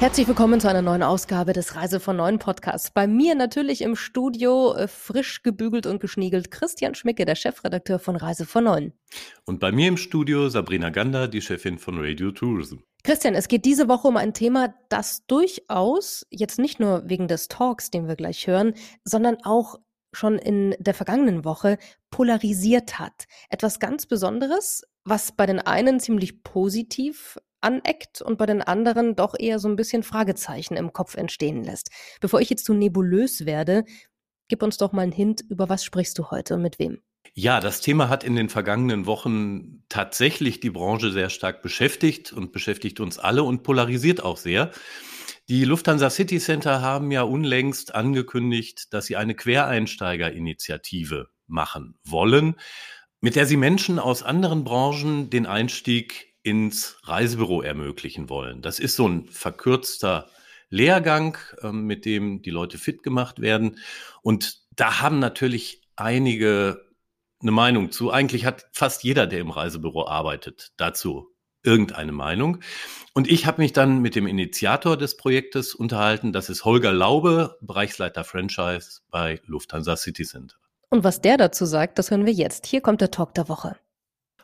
Herzlich willkommen zu einer neuen Ausgabe des Reise von Neuen Podcasts. Bei mir natürlich im Studio äh, frisch gebügelt und geschniegelt Christian Schmicke, der Chefredakteur von Reise von Neuen. Und bei mir im Studio Sabrina Gander, die Chefin von Radio Tourism. Christian, es geht diese Woche um ein Thema, das durchaus jetzt nicht nur wegen des Talks, den wir gleich hören, sondern auch schon in der vergangenen Woche polarisiert hat. Etwas ganz Besonderes, was bei den einen ziemlich positiv aneckt und bei den anderen doch eher so ein bisschen Fragezeichen im Kopf entstehen lässt. Bevor ich jetzt zu nebulös werde, gib uns doch mal einen Hint, über was sprichst du heute und mit wem? Ja, das Thema hat in den vergangenen Wochen tatsächlich die Branche sehr stark beschäftigt und beschäftigt uns alle und polarisiert auch sehr. Die Lufthansa City Center haben ja unlängst angekündigt, dass sie eine Quereinsteigerinitiative machen wollen, mit der sie Menschen aus anderen Branchen den Einstieg ins Reisebüro ermöglichen wollen. Das ist so ein verkürzter Lehrgang, ähm, mit dem die Leute fit gemacht werden. Und da haben natürlich einige eine Meinung zu. Eigentlich hat fast jeder, der im Reisebüro arbeitet, dazu irgendeine Meinung. Und ich habe mich dann mit dem Initiator des Projektes unterhalten. Das ist Holger Laube, Bereichsleiter Franchise bei Lufthansa City Center. Und was der dazu sagt, das hören wir jetzt. Hier kommt der Talk der Woche.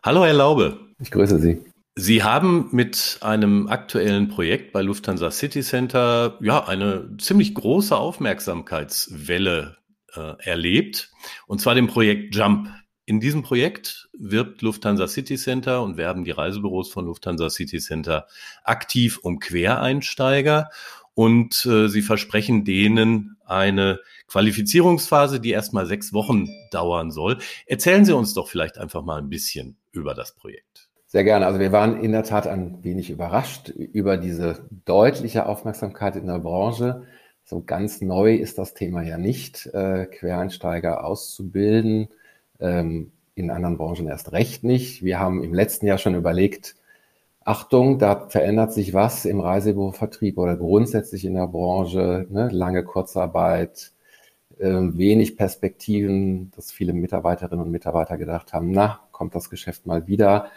Hallo, Herr Laube. Ich grüße Sie. Sie haben mit einem aktuellen Projekt bei Lufthansa City Center ja eine ziemlich große Aufmerksamkeitswelle äh, erlebt, und zwar dem Projekt Jump. In diesem Projekt wirbt Lufthansa City Center und werben die Reisebüros von Lufthansa City Center aktiv um Quereinsteiger und äh, sie versprechen denen eine Qualifizierungsphase, die erstmal sechs Wochen dauern soll. Erzählen Sie uns doch vielleicht einfach mal ein bisschen über das Projekt. Sehr gerne. Also wir waren in der Tat ein wenig überrascht über diese deutliche Aufmerksamkeit in der Branche. So ganz neu ist das Thema ja nicht, äh, Quereinsteiger auszubilden. Ähm, in anderen Branchen erst recht nicht. Wir haben im letzten Jahr schon überlegt, Achtung, da verändert sich was im Reisebürovertrieb oder grundsätzlich in der Branche. Ne? Lange Kurzarbeit, äh, wenig Perspektiven, dass viele Mitarbeiterinnen und Mitarbeiter gedacht haben, na, kommt das Geschäft mal wieder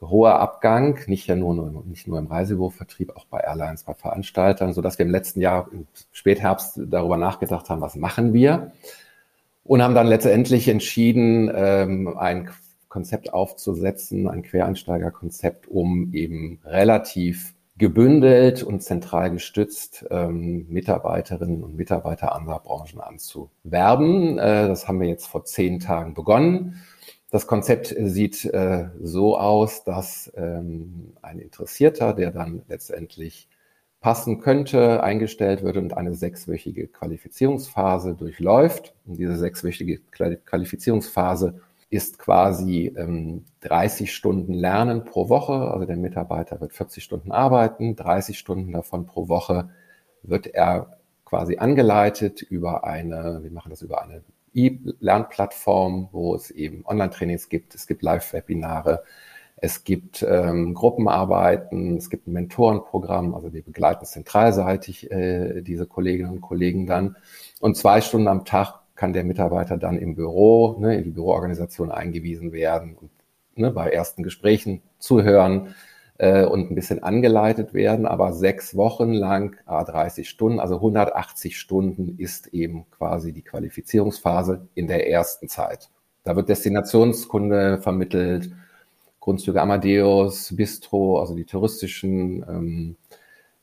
hoher Abgang, nicht ja nur, nicht nur im Reisebürovertrieb, auch bei Airlines, bei Veranstaltern, so dass wir im letzten Jahr im Spätherbst darüber nachgedacht haben, was machen wir und haben dann letztendlich entschieden, ähm, ein Konzept aufzusetzen, ein Quereinsteigerkonzept, um eben relativ gebündelt und zentral gestützt ähm, Mitarbeiterinnen und Mitarbeiter anderer Branchen anzuwerben. Äh, das haben wir jetzt vor zehn Tagen begonnen das Konzept sieht äh, so aus, dass ähm, ein Interessierter, der dann letztendlich passen könnte, eingestellt wird und eine sechswöchige Qualifizierungsphase durchläuft. Und diese sechswöchige Qualifizierungsphase ist quasi ähm, 30 Stunden Lernen pro Woche. Also der Mitarbeiter wird 40 Stunden arbeiten, 30 Stunden davon pro Woche wird er quasi angeleitet über eine, wir machen das über eine E-Lernplattform, wo es eben Online-Trainings gibt, es gibt Live-Webinare, es gibt ähm, Gruppenarbeiten, es gibt ein Mentorenprogramm, also wir begleiten zentralseitig äh, diese Kolleginnen und Kollegen dann. Und zwei Stunden am Tag kann der Mitarbeiter dann im Büro, ne, in die Büroorganisation eingewiesen werden und ne, bei ersten Gesprächen zuhören, äh, und ein bisschen angeleitet werden, aber sechs Wochen lang, ah, 30 Stunden, also 180 Stunden ist eben quasi die Qualifizierungsphase in der ersten Zeit. Da wird Destinationskunde vermittelt, Grundzüge Amadeus, Bistro, also die touristischen, ähm,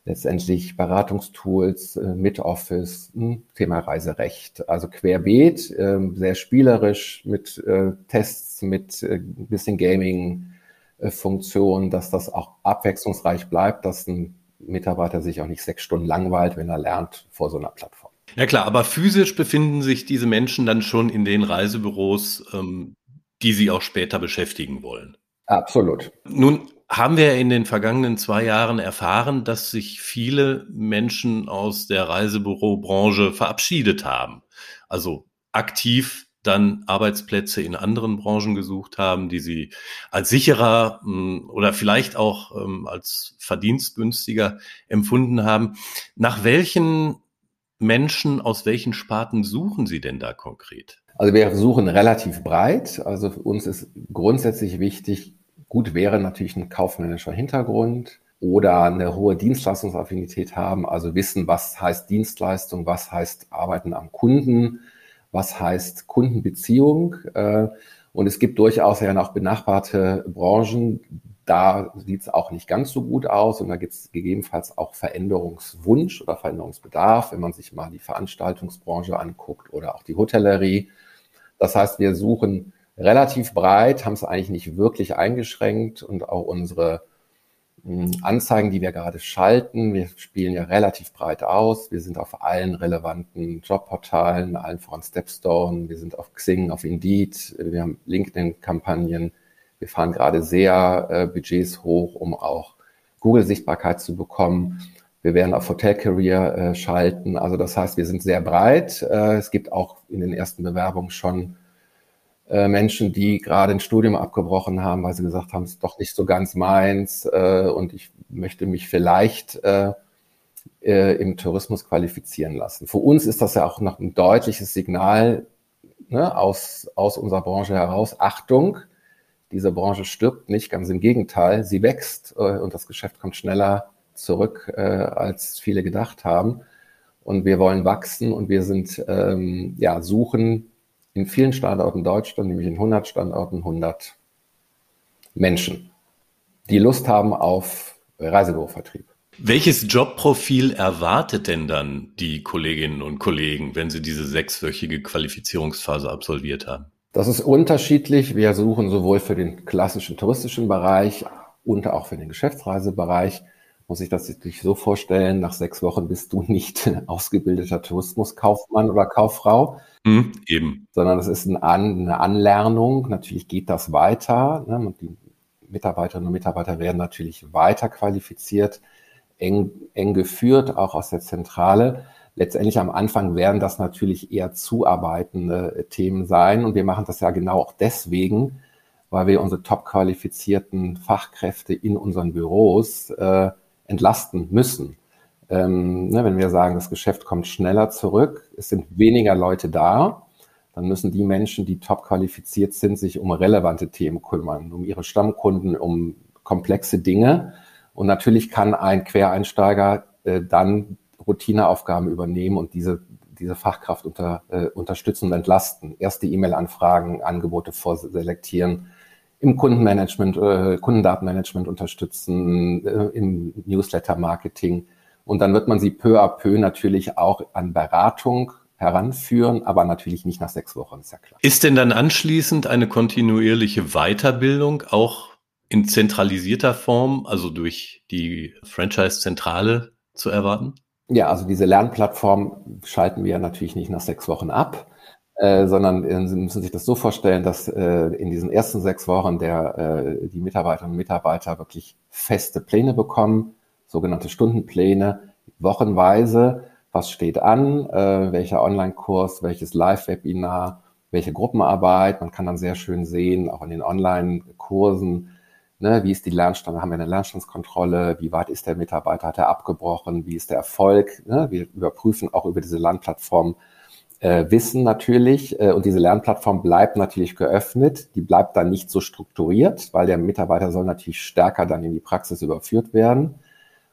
letztendlich Beratungstools, äh, mit Office, hm, Thema Reiserecht, also querbeet, äh, sehr spielerisch mit äh, Tests, mit äh, bisschen Gaming, Funktion, dass das auch abwechslungsreich bleibt, dass ein Mitarbeiter sich auch nicht sechs Stunden langweilt, wenn er lernt vor so einer Plattform. Ja klar, aber physisch befinden sich diese Menschen dann schon in den Reisebüros, ähm, die sie auch später beschäftigen wollen. Absolut. Nun haben wir in den vergangenen zwei Jahren erfahren, dass sich viele Menschen aus der Reisebürobranche verabschiedet haben. Also aktiv dann Arbeitsplätze in anderen Branchen gesucht haben, die sie als sicherer hm, oder vielleicht auch ähm, als verdienstgünstiger empfunden haben. Nach welchen Menschen aus welchen Sparten suchen Sie denn da konkret? Also wir suchen relativ breit. Also für uns ist grundsätzlich wichtig, gut wäre natürlich ein kaufmännischer Hintergrund oder eine hohe Dienstleistungsaffinität haben, also wissen, was heißt Dienstleistung, was heißt Arbeiten am Kunden, was heißt Kundenbeziehung. Äh, und es gibt durchaus ja noch benachbarte Branchen, da sieht es auch nicht ganz so gut aus und da gibt es gegebenenfalls auch Veränderungswunsch oder Veränderungsbedarf, wenn man sich mal die Veranstaltungsbranche anguckt oder auch die Hotellerie. Das heißt, wir suchen relativ breit, haben es eigentlich nicht wirklich eingeschränkt und auch unsere Anzeigen, die wir gerade schalten, wir spielen ja relativ breit aus. Wir sind auf allen relevanten Jobportalen, allen voran Stepstone, wir sind auf Xing, auf Indeed, wir haben LinkedIn-Kampagnen, wir fahren gerade sehr äh, Budgets hoch, um auch Google-Sichtbarkeit zu bekommen. Wir werden auf Hotel Career äh, schalten. Also das heißt, wir sind sehr breit. Äh, es gibt auch in den ersten Bewerbungen schon äh, Menschen, die gerade ein Studium abgebrochen haben, weil sie gesagt haben, es ist doch nicht so ganz meins äh, und ich möchte mich vielleicht äh, äh, im Tourismus qualifizieren lassen. Für uns ist das ja auch noch ein deutliches Signal ne, aus, aus unserer Branche heraus. Achtung, diese Branche stirbt nicht, ganz im Gegenteil, sie wächst äh, und das Geschäft kommt schneller zurück, als viele gedacht haben. Und wir wollen wachsen und wir sind, ähm, ja, suchen in vielen Standorten Deutschland, nämlich in 100 Standorten 100 Menschen, die Lust haben auf Reisebürovertrieb. Welches Jobprofil erwartet denn dann die Kolleginnen und Kollegen, wenn sie diese sechswöchige Qualifizierungsphase absolviert haben? Das ist unterschiedlich. Wir suchen sowohl für den klassischen touristischen Bereich und auch für den Geschäftsreisebereich. Muss ich das sich so vorstellen, nach sechs Wochen bist du nicht ausgebildeter Tourismuskaufmann oder Kauffrau. Mhm, eben. Sondern es ist eine, Anlernung. Natürlich geht das weiter. Ne? Und die Mitarbeiterinnen und Mitarbeiter werden natürlich weiter qualifiziert, eng, eng geführt, auch aus der Zentrale letztendlich am Anfang werden das natürlich eher zuarbeitende äh, Themen sein. Und wir machen das ja genau auch deswegen, weil wir unsere top qualifizierten Fachkräfte in unseren Büros äh, entlasten müssen. Ähm, ne, wenn wir sagen, das Geschäft kommt schneller zurück, es sind weniger Leute da, dann müssen die Menschen, die top qualifiziert sind, sich um relevante Themen kümmern, um ihre Stammkunden, um komplexe Dinge. Und natürlich kann ein Quereinsteiger äh, dann Routineaufgaben übernehmen und diese, diese Fachkraft unter, äh, unterstützen und entlasten. Erste E-Mail-Anfragen, Angebote vorselektieren, im Kundenmanagement, äh, Kundendatenmanagement unterstützen, äh, im Newsletter-Marketing. Und dann wird man sie peu à peu natürlich auch an Beratung heranführen, aber natürlich nicht nach sechs Wochen, ist ja klar. Ist denn dann anschließend eine kontinuierliche Weiterbildung auch in zentralisierter Form, also durch die Franchise-Zentrale zu erwarten? Ja, also diese Lernplattform schalten wir natürlich nicht nach sechs Wochen ab, äh, sondern äh, Sie müssen sich das so vorstellen, dass äh, in diesen ersten sechs Wochen der, äh, die Mitarbeiterinnen und Mitarbeiter wirklich feste Pläne bekommen, sogenannte Stundenpläne, wochenweise, was steht an, äh, welcher Online-Kurs, welches Live-Webinar, welche Gruppenarbeit. Man kann dann sehr schön sehen, auch in den Online-Kursen, Ne, wie ist die Lernstand? Haben wir eine Lernstandskontrolle? Wie weit ist der Mitarbeiter? Hat er abgebrochen? Wie ist der Erfolg? Ne, wir überprüfen auch über diese Lernplattform äh, Wissen natürlich. Äh, und diese Lernplattform bleibt natürlich geöffnet. Die bleibt dann nicht so strukturiert, weil der Mitarbeiter soll natürlich stärker dann in die Praxis überführt werden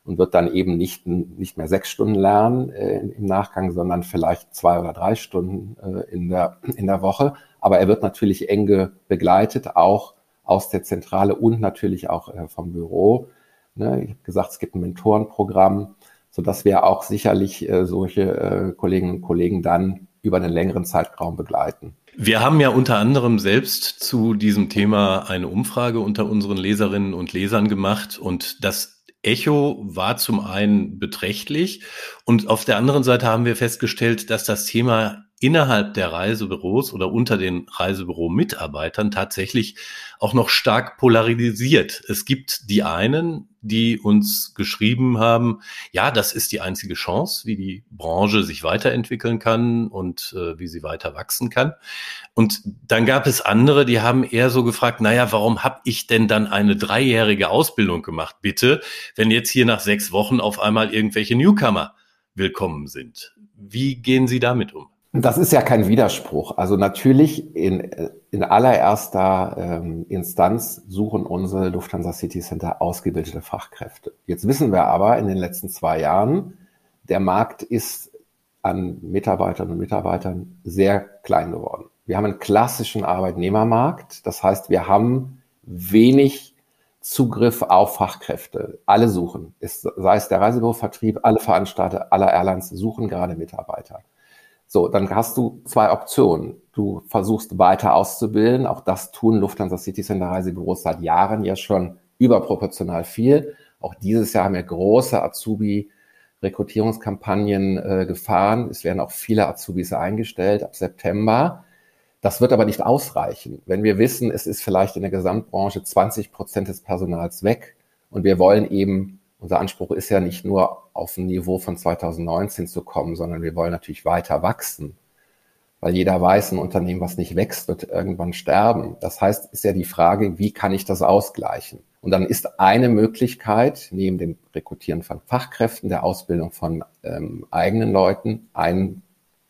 und wird dann eben nicht, nicht mehr sechs Stunden lernen äh, im Nachgang, sondern vielleicht zwei oder drei Stunden äh, in, der, in der Woche. Aber er wird natürlich eng begleitet, auch aus der Zentrale und natürlich auch äh, vom Büro. Ne? Ich habe gesagt, es gibt ein Mentorenprogramm, sodass wir auch sicherlich äh, solche äh, Kolleginnen und Kollegen dann über einen längeren Zeitraum begleiten. Wir haben ja unter anderem selbst zu diesem Thema eine Umfrage unter unseren Leserinnen und Lesern gemacht und das Echo war zum einen beträchtlich und auf der anderen Seite haben wir festgestellt, dass das Thema innerhalb der Reisebüros oder unter den Reisebüro-Mitarbeitern tatsächlich auch noch stark polarisiert. Es gibt die einen, die uns geschrieben haben, ja, das ist die einzige Chance, wie die Branche sich weiterentwickeln kann und äh, wie sie weiter wachsen kann. Und dann gab es andere, die haben eher so gefragt, naja, warum habe ich denn dann eine dreijährige Ausbildung gemacht, bitte, wenn jetzt hier nach sechs Wochen auf einmal irgendwelche Newcomer willkommen sind. Wie gehen Sie damit um? Das ist ja kein Widerspruch. Also natürlich in, in allererster ähm, Instanz suchen unsere Lufthansa City Center ausgebildete Fachkräfte. Jetzt wissen wir aber in den letzten zwei Jahren, der Markt ist an Mitarbeitern und Mitarbeitern sehr klein geworden. Wir haben einen klassischen Arbeitnehmermarkt. Das heißt, wir haben wenig Zugriff auf Fachkräfte. Alle suchen. sei es der Reisebürovertrieb, alle Veranstalter, alle Airlines suchen gerade Mitarbeiter. So, dann hast du zwei Optionen. Du versuchst weiter auszubilden. Auch das tun Lufthansa City Center Reisebüros seit Jahren ja schon überproportional viel. Auch dieses Jahr haben wir große Azubi Rekrutierungskampagnen äh, gefahren. Es werden auch viele Azubis eingestellt ab September. Das wird aber nicht ausreichen. Wenn wir wissen, es ist vielleicht in der Gesamtbranche 20 Prozent des Personals weg und wir wollen eben unser Anspruch ist ja nicht nur auf ein Niveau von 2019 zu kommen, sondern wir wollen natürlich weiter wachsen. Weil jeder weiß, ein Unternehmen, was nicht wächst, wird irgendwann sterben. Das heißt, ist ja die Frage, wie kann ich das ausgleichen? Und dann ist eine Möglichkeit, neben dem Rekrutieren von Fachkräften, der Ausbildung von ähm, eigenen Leuten, ein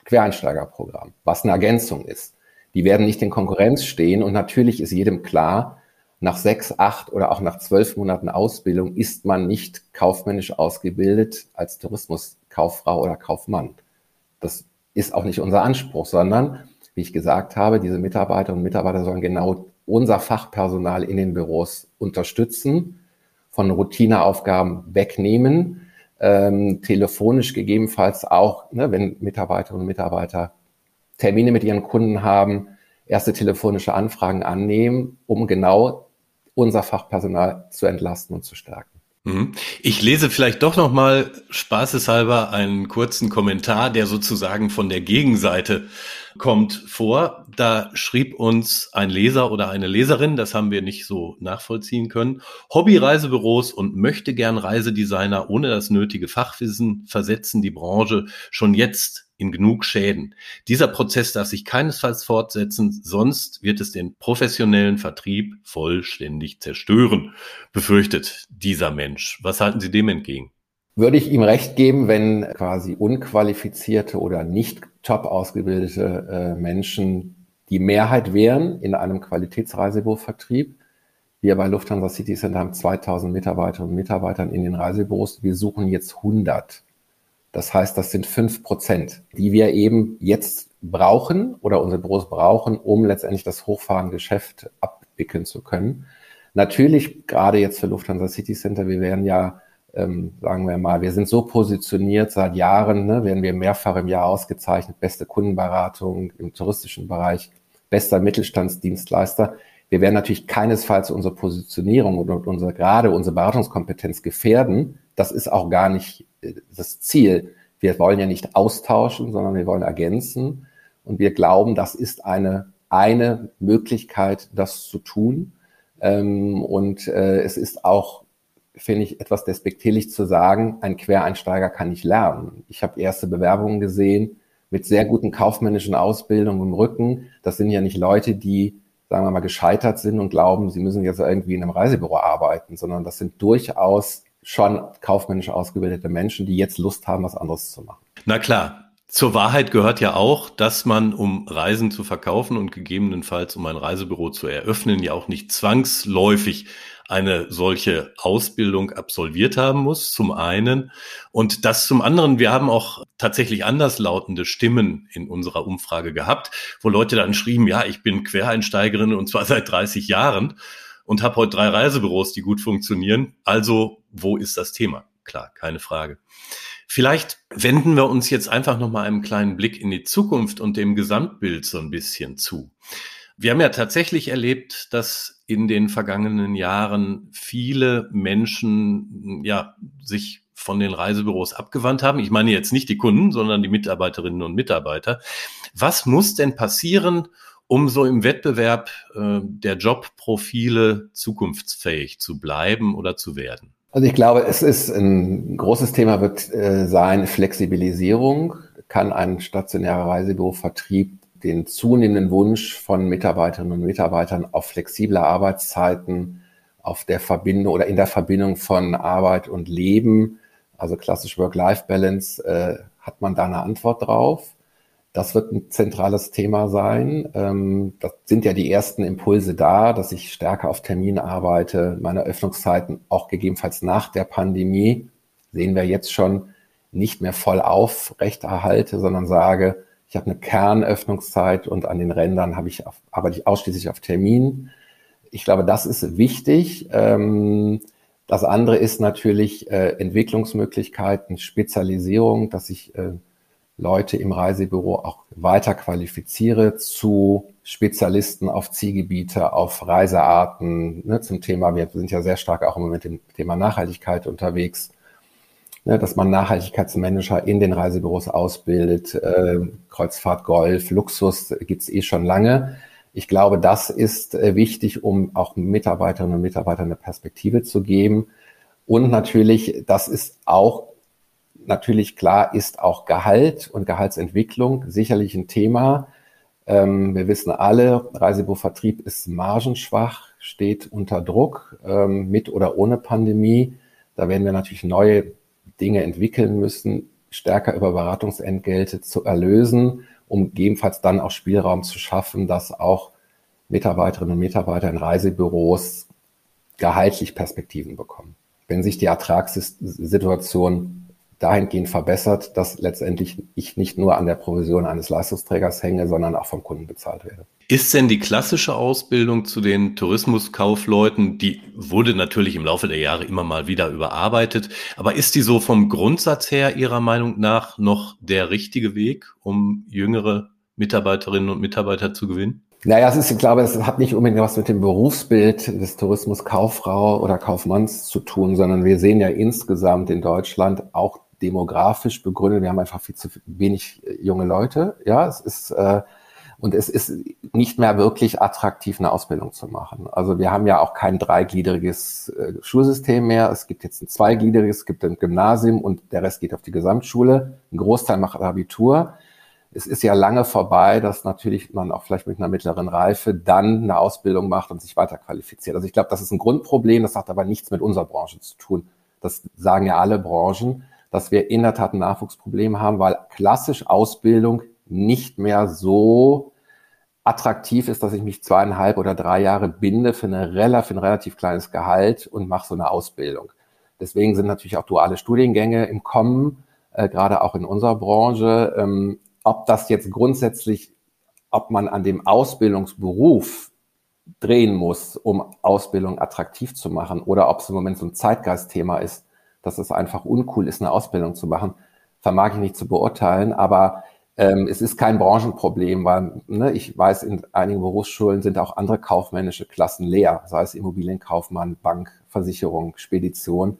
Quereinsteigerprogramm, was eine Ergänzung ist. Die werden nicht in Konkurrenz stehen und natürlich ist jedem klar, nach sechs, acht oder auch nach zwölf Monaten Ausbildung ist man nicht kaufmännisch ausgebildet als Tourismuskauffrau oder Kaufmann. Das ist auch nicht unser Anspruch, sondern, wie ich gesagt habe, diese Mitarbeiterinnen und Mitarbeiter sollen genau unser Fachpersonal in den Büros unterstützen, von Routineaufgaben wegnehmen, ähm, telefonisch gegebenenfalls auch, ne, wenn Mitarbeiterinnen und Mitarbeiter Termine mit ihren Kunden haben, erste telefonische Anfragen annehmen, um genau unser Fachpersonal zu entlasten und zu stärken. Mhm. Ich lese vielleicht doch noch mal spaßeshalber einen kurzen Kommentar, der sozusagen von der Gegenseite kommt vor. Da schrieb uns ein Leser oder eine Leserin, das haben wir nicht so nachvollziehen können. Hobby-Reisebüros und möchte gern Reisedesigner ohne das nötige Fachwissen versetzen die Branche schon jetzt in genug Schäden. Dieser Prozess darf sich keinesfalls fortsetzen, sonst wird es den professionellen Vertrieb vollständig zerstören, befürchtet dieser Mensch. Was halten Sie dem entgegen? Würde ich ihm recht geben, wenn quasi unqualifizierte oder nicht top ausgebildete äh, Menschen die Mehrheit wären in einem Qualitätsreisebürovertrieb. Wir bei Lufthansa City Center haben 2000 Mitarbeiterinnen und Mitarbeitern in den Reisebüros. Wir suchen jetzt 100. Das heißt, das sind fünf Prozent, die wir eben jetzt brauchen oder unsere Büros brauchen, um letztendlich das Hochfahrengeschäft abwickeln zu können. Natürlich, gerade jetzt für Lufthansa City Center, wir werden ja, ähm, sagen wir mal, wir sind so positioniert seit Jahren, ne, werden wir mehrfach im Jahr ausgezeichnet, beste Kundenberatung im touristischen Bereich, bester Mittelstandsdienstleister. Wir werden natürlich keinesfalls unsere Positionierung und unsere, gerade unsere Beratungskompetenz gefährden. Das ist auch gar nicht das Ziel. Wir wollen ja nicht austauschen, sondern wir wollen ergänzen. Und wir glauben, das ist eine, eine Möglichkeit, das zu tun. Ähm, und äh, es ist auch, finde ich, etwas despektierlich zu sagen, ein Quereinsteiger kann nicht lernen. Ich habe erste Bewerbungen gesehen mit sehr guten kaufmännischen Ausbildungen im Rücken. Das sind ja nicht Leute, die, sagen wir mal, gescheitert sind und glauben, sie müssen jetzt irgendwie in einem Reisebüro arbeiten, sondern das sind durchaus schon kaufmännisch ausgebildete Menschen, die jetzt Lust haben, was anderes zu machen. Na klar. Zur Wahrheit gehört ja auch, dass man, um Reisen zu verkaufen und gegebenenfalls um ein Reisebüro zu eröffnen, ja auch nicht zwangsläufig eine solche Ausbildung absolviert haben muss, zum einen. Und das zum anderen, wir haben auch tatsächlich anderslautende Stimmen in unserer Umfrage gehabt, wo Leute dann schrieben, ja, ich bin Quereinsteigerin und zwar seit 30 Jahren und habe heute drei Reisebüros, die gut funktionieren. Also, wo ist das Thema? Klar, keine Frage. Vielleicht wenden wir uns jetzt einfach noch mal einen kleinen Blick in die Zukunft und dem Gesamtbild so ein bisschen zu. Wir haben ja tatsächlich erlebt, dass in den vergangenen Jahren viele Menschen ja sich von den Reisebüros abgewandt haben. Ich meine jetzt nicht die Kunden, sondern die Mitarbeiterinnen und Mitarbeiter. Was muss denn passieren, um so im Wettbewerb äh, der Jobprofile zukunftsfähig zu bleiben oder zu werden? Also ich glaube, es ist ein großes Thema wird äh, sein Flexibilisierung. Kann ein stationärer Reisebürovertrieb den zunehmenden Wunsch von Mitarbeiterinnen und Mitarbeitern auf flexible Arbeitszeiten, auf der Verbindung oder in der Verbindung von Arbeit und Leben, also klassisch Work-Life-Balance, äh, hat man da eine Antwort drauf? Das wird ein zentrales Thema sein. Ähm, das sind ja die ersten Impulse da, dass ich stärker auf Termin arbeite, meine Öffnungszeiten auch gegebenenfalls nach der Pandemie, sehen wir jetzt schon, nicht mehr voll aufrechterhalte, sondern sage, ich habe eine Kernöffnungszeit und an den Rändern habe ich auf, arbeite ich ausschließlich auf Termin. Ich glaube, das ist wichtig. Ähm, das andere ist natürlich äh, Entwicklungsmöglichkeiten, Spezialisierung, dass ich äh, Leute im Reisebüro auch weiter qualifiziere zu Spezialisten auf Zielgebiete, auf Reisearten, ne, zum Thema, wir sind ja sehr stark auch immer mit dem Thema Nachhaltigkeit unterwegs, ne, dass man Nachhaltigkeitsmanager in den Reisebüros ausbildet, äh, Kreuzfahrt, Golf, Luxus gibt's eh schon lange. Ich glaube, das ist äh, wichtig, um auch Mitarbeiterinnen und Mitarbeitern eine Perspektive zu geben. Und natürlich, das ist auch natürlich klar ist auch Gehalt und Gehaltsentwicklung sicherlich ein Thema. Ähm, wir wissen alle, Reisebürovertrieb ist margenschwach, steht unter Druck, ähm, mit oder ohne Pandemie. Da werden wir natürlich neue Dinge entwickeln müssen, stärker über Beratungsentgelte zu erlösen, um gegebenenfalls dann auch Spielraum zu schaffen, dass auch Mitarbeiterinnen und Mitarbeiter in Reisebüros gehaltlich Perspektiven bekommen. Wenn sich die Ertragssituation dahingehend verbessert, dass letztendlich ich nicht nur an der Provision eines Leistungsträgers hänge, sondern auch vom Kunden bezahlt werde. Ist denn die klassische Ausbildung zu den Tourismuskaufleuten, die wurde natürlich im Laufe der Jahre immer mal wieder überarbeitet, aber ist die so vom Grundsatz her Ihrer Meinung nach noch der richtige Weg, um jüngere Mitarbeiterinnen und Mitarbeiter zu gewinnen? Naja, es ist, ich glaube, es hat nicht unbedingt was mit dem Berufsbild des Tourismuskauffrau oder Kaufmanns zu tun, sondern wir sehen ja insgesamt in Deutschland auch demografisch begründet. Wir haben einfach viel zu wenig äh, junge Leute. Ja, es ist äh, und es ist nicht mehr wirklich attraktiv, eine Ausbildung zu machen. Also wir haben ja auch kein dreigliedriges äh, Schulsystem mehr. Es gibt jetzt ein zweigliedriges, es gibt ein Gymnasium und der Rest geht auf die Gesamtschule. Ein Großteil macht Abitur. Es ist ja lange vorbei, dass natürlich man auch vielleicht mit einer mittleren Reife dann eine Ausbildung macht und sich weiter qualifiziert. Also ich glaube, das ist ein Grundproblem. Das hat aber nichts mit unserer Branche zu tun. Das sagen ja alle Branchen dass wir in der Tat ein Nachwuchsproblem haben, weil klassisch Ausbildung nicht mehr so attraktiv ist, dass ich mich zweieinhalb oder drei Jahre binde für, eine, für ein relativ kleines Gehalt und mache so eine Ausbildung. Deswegen sind natürlich auch duale Studiengänge im Kommen, äh, gerade auch in unserer Branche. Ähm, ob das jetzt grundsätzlich, ob man an dem Ausbildungsberuf drehen muss, um Ausbildung attraktiv zu machen, oder ob es im Moment so ein Zeitgeistthema ist, dass es einfach uncool ist, eine Ausbildung zu machen, vermag ich nicht zu beurteilen. Aber ähm, es ist kein Branchenproblem, weil ne, ich weiß, in einigen Berufsschulen sind auch andere kaufmännische Klassen leer, sei es Immobilienkaufmann, Bank, Versicherung, Spedition.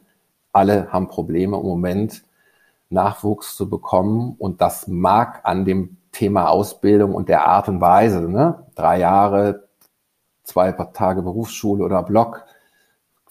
Alle haben Probleme im Moment, Nachwuchs zu bekommen. Und das mag an dem Thema Ausbildung und der Art und Weise, ne? drei Jahre, zwei Tage Berufsschule oder Block,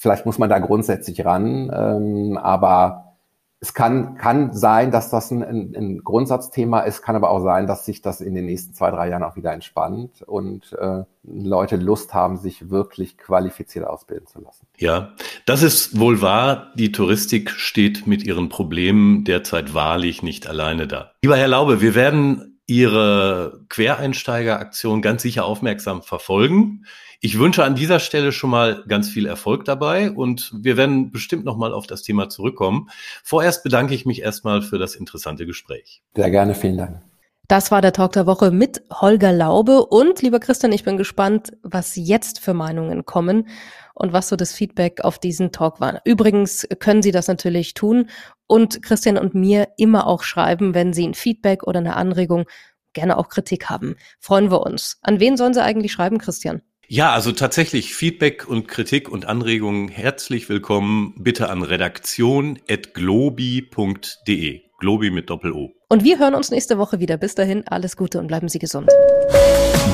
Vielleicht muss man da grundsätzlich ran, ähm, aber es kann, kann sein, dass das ein, ein, Grundsatzthema ist, kann aber auch sein, dass sich das in den nächsten zwei, drei Jahren auch wieder entspannt und äh, Leute Lust haben, sich wirklich qualifiziert ausbilden zu lassen. Ja, das ist wohl wahr. Die Touristik steht mit ihren Problemen derzeit wahrlich nicht alleine da. Lieber Herr Laube, wir werden Ihre Quereinsteigeraktion ganz sicher aufmerksam verfolgen. Ich wünsche an dieser Stelle schon mal ganz viel Erfolg dabei und wir werden bestimmt noch mal auf das Thema zurückkommen. Vorerst bedanke ich mich erstmal für das interessante Gespräch. Sehr gerne, vielen Dank. Das war der Talk der Woche mit Holger Laube und lieber Christian, ich bin gespannt, was jetzt für Meinungen kommen und was so das Feedback auf diesen Talk war. Übrigens können Sie das natürlich tun und Christian und mir immer auch schreiben, wenn Sie ein Feedback oder eine Anregung gerne auch Kritik haben. Freuen wir uns. An wen sollen sie eigentlich schreiben, Christian? Ja, also tatsächlich Feedback und Kritik und Anregungen herzlich willkommen. Bitte an redaktion.globi.de. Globi mit Doppel-O. Und wir hören uns nächste Woche wieder. Bis dahin, alles Gute und bleiben Sie gesund.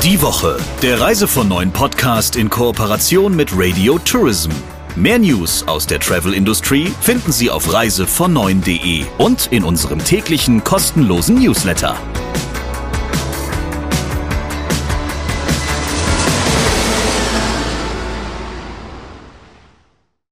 Die Woche, der Reise von neuen Podcast in Kooperation mit Radio Tourism. Mehr News aus der Travel Industry finden Sie auf reisevon9.de und in unserem täglichen kostenlosen Newsletter.